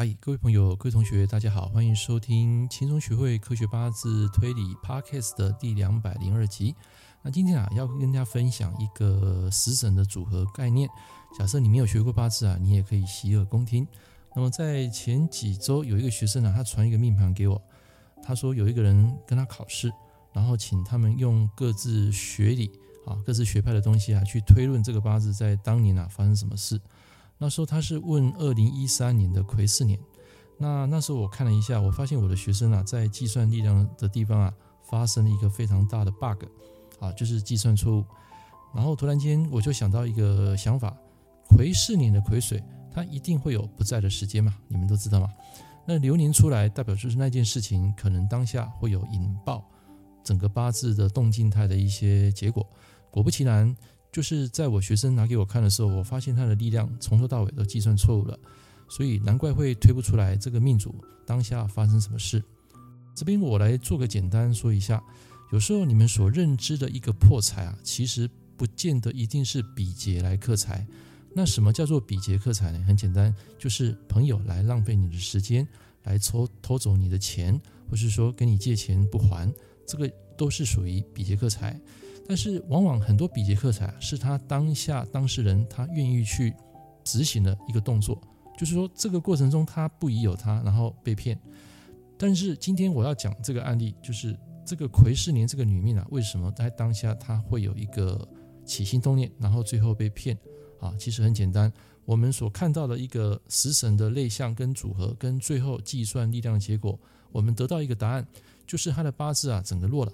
嗨，各位朋友、各位同学，大家好，欢迎收听轻松学会科学八字推理 Podcast 的第两百零二集。那今天啊，要跟大家分享一个食神的组合概念。假设你没有学过八字啊，你也可以洗耳恭听。那么在前几周，有一个学生啊，他传一个命盘给我，他说有一个人跟他考试，然后请他们用各自学理啊、各自学派的东西啊，去推论这个八字在当年啊发生什么事。那时候他是问二零一三年的癸巳年，那那时候我看了一下，我发现我的学生啊，在计算力量的地方啊，发生了一个非常大的 bug，啊，就是计算错误。然后突然间我就想到一个想法，癸巳年的癸水，它一定会有不在的时间嘛，你们都知道嘛。那流年出来，代表就是那件事情可能当下会有引爆整个八字的动静态的一些结果。果不其然。就是在我学生拿给我看的时候，我发现他的力量从头到尾都计算错误了，所以难怪会推不出来这个命主当下发生什么事。这边我来做个简单说一下，有时候你们所认知的一个破财啊，其实不见得一定是比劫来克财。那什么叫做比劫克财呢？很简单，就是朋友来浪费你的时间，来偷偷走你的钱，或是说跟你借钱不还，这个都是属于比劫克财。但是，往往很多比劫克财是他当下当事人他愿意去执行的一个动作，就是说这个过程中他不疑有他，然后被骗。但是今天我要讲这个案例，就是这个癸巳年这个女命啊，为什么在当下她会有一个起心动念，然后最后被骗啊？其实很简单，我们所看到的一个食神的类象跟组合，跟最后计算力量的结果，我们得到一个答案，就是他的八字啊整个弱了，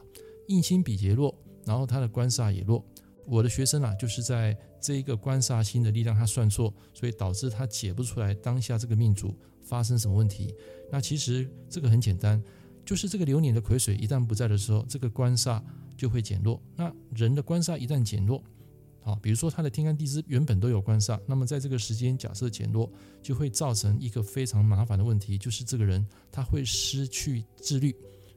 印星比劫弱。然后他的官煞也弱，我的学生啊，就是在这一个官煞星的力量他算错，所以导致他解不出来当下这个命主发生什么问题。那其实这个很简单，就是这个流年的癸水一旦不在的时候，这个官煞就会减弱。那人的官煞一旦减弱，啊，比如说他的天干地支原本都有官煞，那么在这个时间假设减弱，就会造成一个非常麻烦的问题，就是这个人他会失去自律。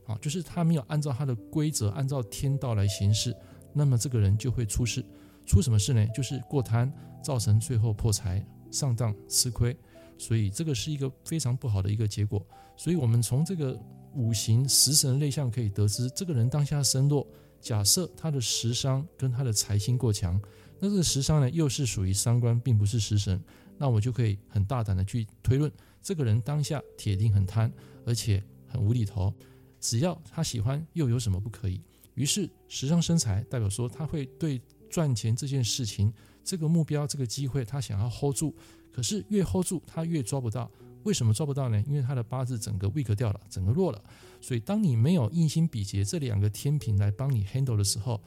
啊，就是他没有按照他的规则，按照天道来行事，那么这个人就会出事。出什么事呢？就是过贪，造成最后破财、上当、吃亏。所以这个是一个非常不好的一个结果。所以我们从这个五行食神类象可以得知，这个人当下身弱。假设他的食伤跟他的财星过强，那这个食伤呢又是属于伤官，并不是食神，那我就可以很大胆的去推论，这个人当下铁定很贪，而且很无厘头。只要他喜欢，又有什么不可以？于是时尚身材，代表说他会对赚钱这件事情、这个目标、这个机会，他想要 hold 住。可是越 hold 住，他越抓不到。为什么抓不到呢？因为他的八字整个 weak 掉了，整个弱了。所以当你没有印星比劫这两个天平来帮你 handle 的时候，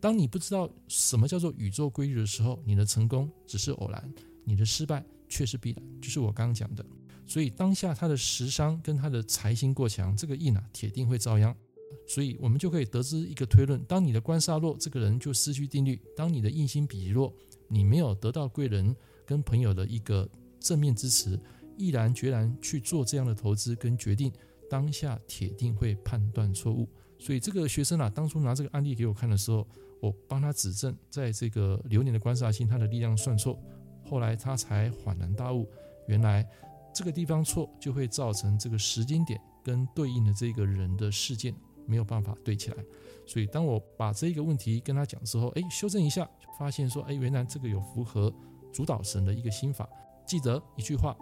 当你不知道什么叫做宇宙规律的时候，你的成功只是偶然，你的失败却是必然。就是我刚刚讲的。所以当下他的食伤跟他的财星过强，这个印啊铁定会遭殃。所以我们就可以得知一个推论：当你的官煞弱，这个人就失去定律；当你的印星比弱，你没有得到贵人跟朋友的一个正面支持，毅然决然去做这样的投资跟决定，当下铁定会判断错误。所以这个学生啊，当初拿这个案例给我看的时候，我帮他指正，在这个流年的官煞星，他的力量算错，后来他才恍然大悟，原来。这个地方错，就会造成这个时间点跟对应的这个人的事件没有办法对起来。所以当我把这个问题跟他讲之后，哎，修正一下，发现说，哎，原来这个有符合主导神的一个心法。记得一句话：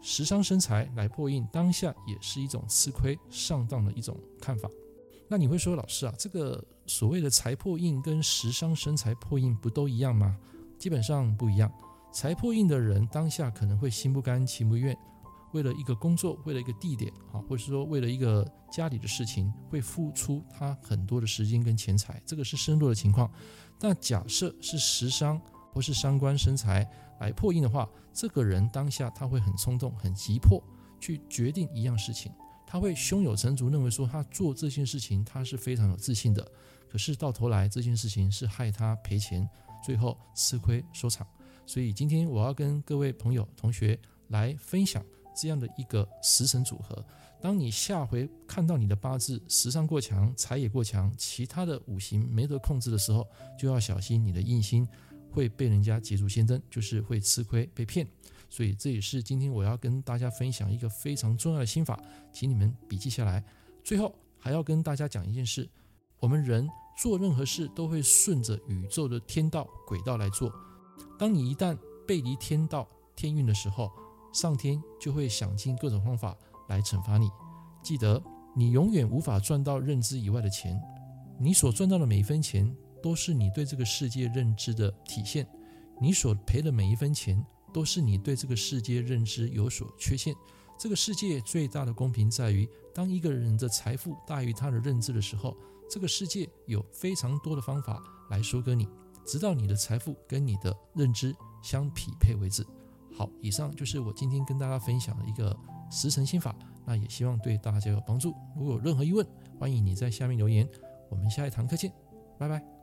食伤生财来破印，当下也是一种吃亏上当的一种看法。那你会说，老师啊，这个所谓的财破印跟食伤生财破印不都一样吗？基本上不一样。财破印的人当下可能会心不甘情不愿，为了一个工作，为了一个地点啊，或者说为了一个家里的事情，会付出他很多的时间跟钱财，这个是身弱的情况。但假设是食伤或是伤官生财来破印的话，这个人当下他会很冲动、很急迫去决定一样事情，他会胸有成竹，认为说他做这件事情他是非常有自信的。可是到头来这件事情是害他赔钱，最后吃亏收场。所以今天我要跟各位朋友、同学来分享这样的一个食神组合。当你下回看到你的八字食伤过强、财也过强，其他的五行没得控制的时候，就要小心你的印星会被人家捷足先登，就是会吃亏被骗。所以这也是今天我要跟大家分享一个非常重要的心法，请你们笔记下来。最后还要跟大家讲一件事：我们人做任何事都会顺着宇宙的天道轨道来做。当你一旦背离天道天运的时候，上天就会想尽各种方法来惩罚你。记得，你永远无法赚到认知以外的钱。你所赚到的每一分钱，都是你对这个世界认知的体现；你所赔的每一分钱，都是你对这个世界认知有所缺陷。这个世界最大的公平在于，当一个人的财富大于他的认知的时候，这个世界有非常多的方法来收割你，直到你的财富跟你的认知相匹配为止。好，以上就是我今天跟大家分享的一个十成心法，那也希望对大家有帮助。如果有任何疑问，欢迎你在下面留言。我们下一堂课见，拜拜。